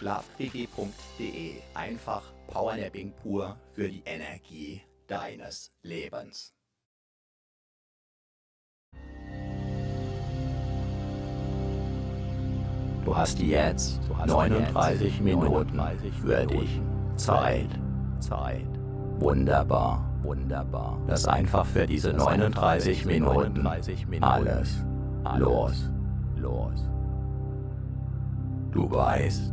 Schlafquickie.de. Einfach Powernapping pur für die Energie deines Lebens. Du hast jetzt 39 Minuten für dich. Zeit. Zeit. Wunderbar. Wunderbar. Lass einfach für diese 39 Minuten alles los. Los. Du weißt,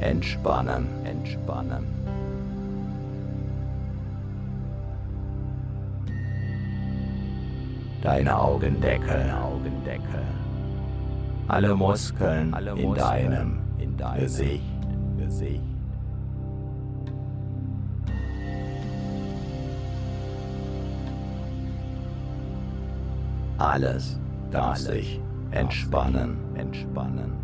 entspannen, entspannen. Deine Augendeckel, Augendeckel. Alle Muskeln, Alle Muskeln in deinem, in deinem Gesicht, Gesicht Alles darf sich entspannen, entspannen.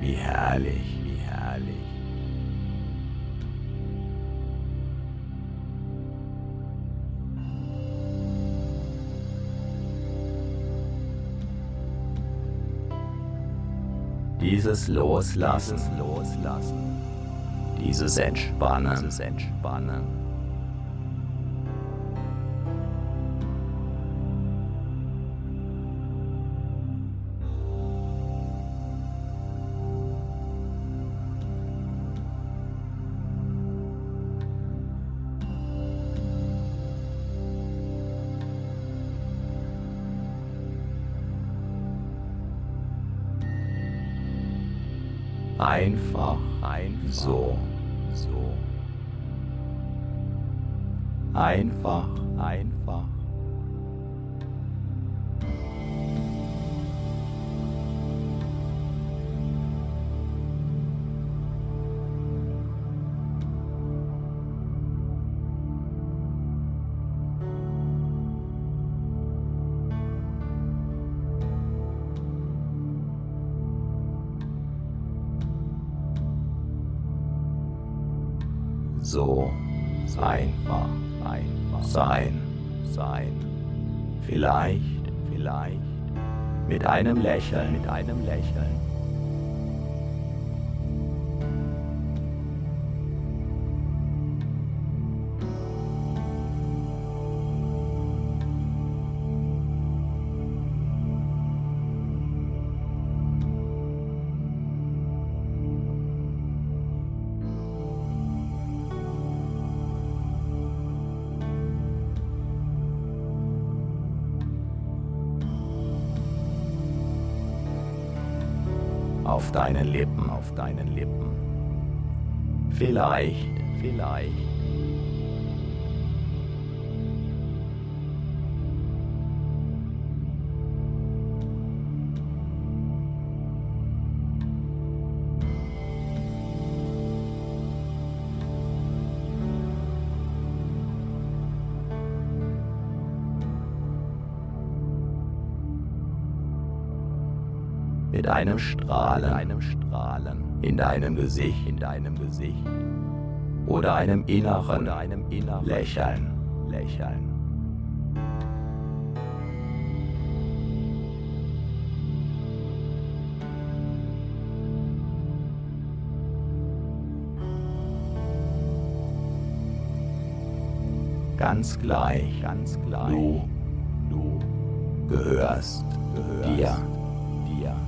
Wie herrlich, wie herrlich. Dieses Loslassen, Loslassen, dieses Entspannen, dieses Entspannen. Vielleicht mit einem Lächeln, mit einem Lächeln. deinen Lippen, auf deinen Lippen. Vielleicht, vielleicht. Mit einem Strahlen, einem Strahlen. In deinem Gesicht, in deinem Gesicht. Oder einem inneren, oder einem inneren Lächeln, Lächeln. Ganz gleich, ganz gleich. Du, du gehörst, gehörst dir, dir.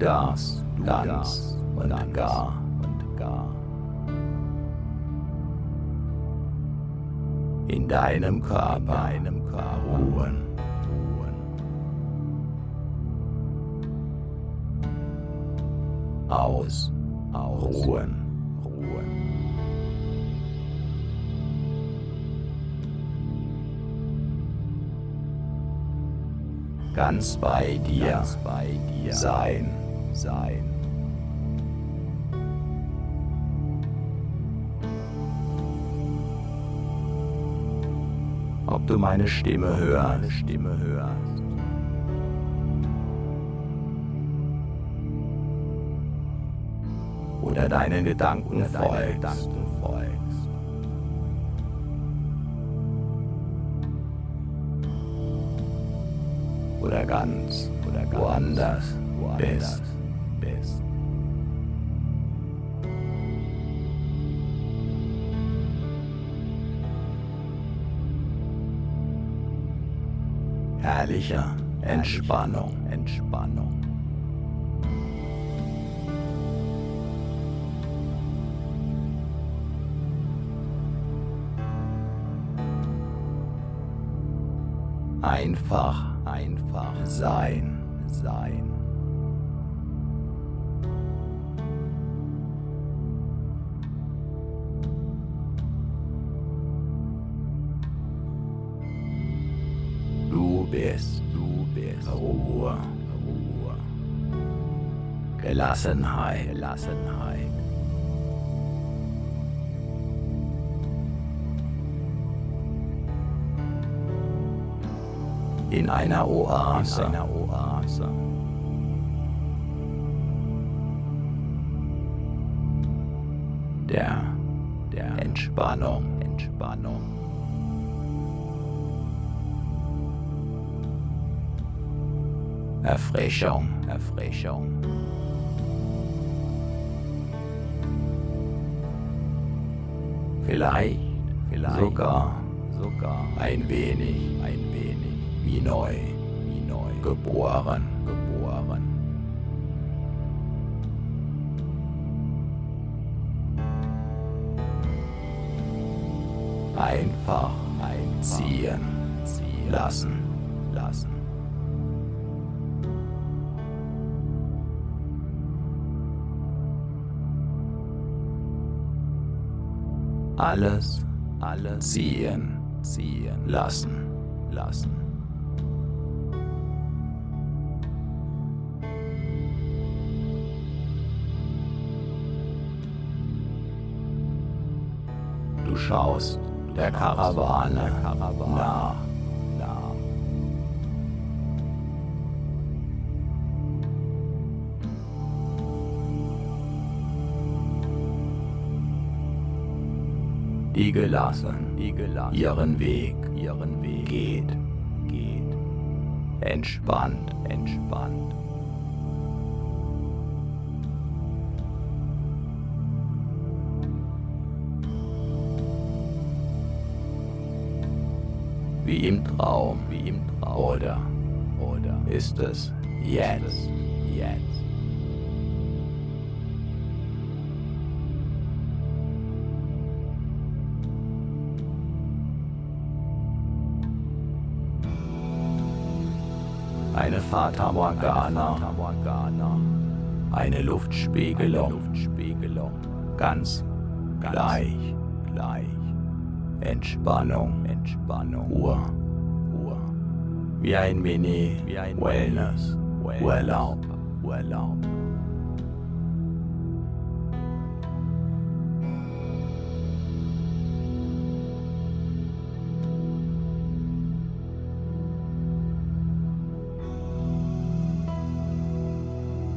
Du ganz und gar und gar in deinem Körper, deinem Körper ruhen. ruhen. Aus, aus, ruhen, ruhen. ganz bei dir, ganz bei dir sein, sein. Ob du meine Stimme hörst, Stimme hörst. Oder deinen Gedanken folgst. oder ganz oder ganz woanders, woanders bist. Bist. Herrlicher Entspannung, Entspannung. Einfach einfach sein, sein. Ruhe, Ruhe. Gelassenheit, Gelassenheit. in einer Oase. In einer Oase. Der, der Entspannung, Entspannung. Erfrischung, Erfrischung. Vielleicht, vielleicht sogar, sogar ein wenig, ein wenig. Wie neu, wie neu, geboren, geboren. Einfach einziehen, ziehen lassen, lassen. Alles, alles ziehen, ziehen lassen, lassen. schaust der Karawane. Die gelassen, die gelassen ihren Weg, ihren Weg. Geht, geht. Entspannt, entspannt. wie im Traum, wie im Traum. Oder, oder. Ist es jetzt, jetzt? Fata Morgana, eine Luftspiegelung, ganz gleich, gleich, Entspannung, Entspannung, Ruhe, wie ein Mini, wie ein Wellness, Urlaub, Urlaub.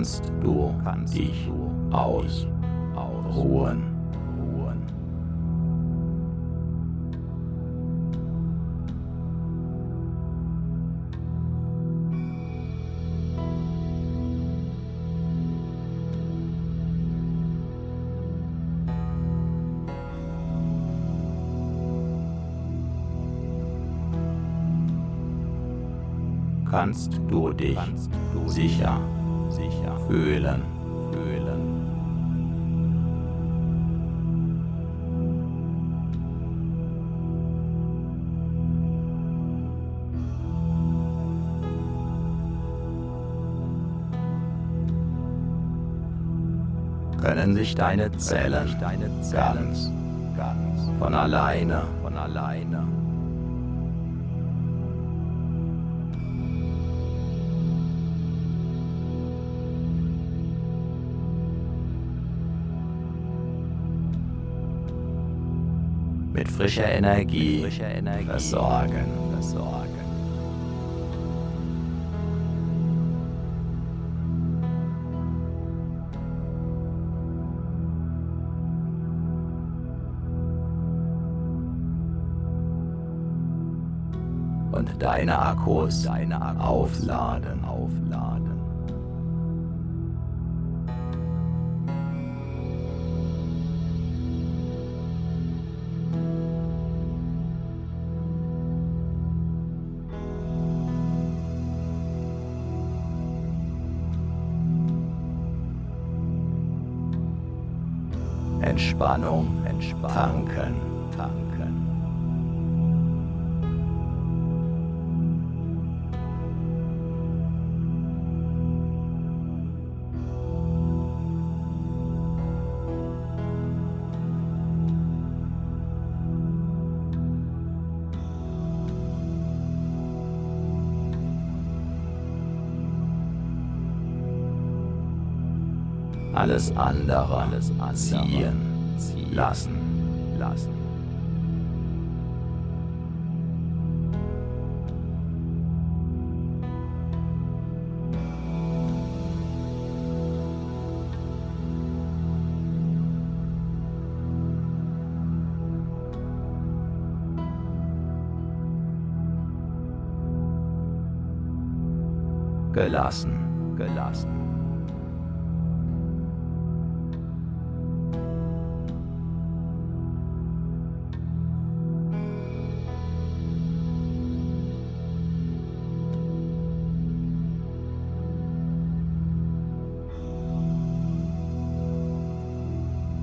kannst du kannst dich du aus, ausruhen. Ruhen. kannst du dich sicher sicher fühlen, fühlen. Können sich deine Zellen, deine Zellen ganz, ganz von alleine, von alleine frischer Energie, frischer Energie versorgen. versorgen. Und deine Akkus, deine Akkus aufladen, aufladen. Entspannung, Entspannung, tanken. Alles andere, ziehen lassen, lassen. Gelassen, gelassen.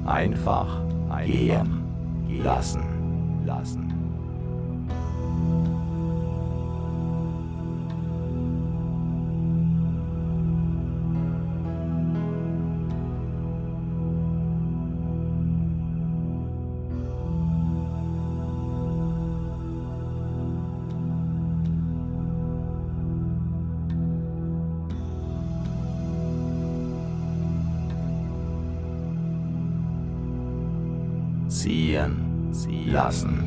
Einfach gehen lassen. lassen. Lassen.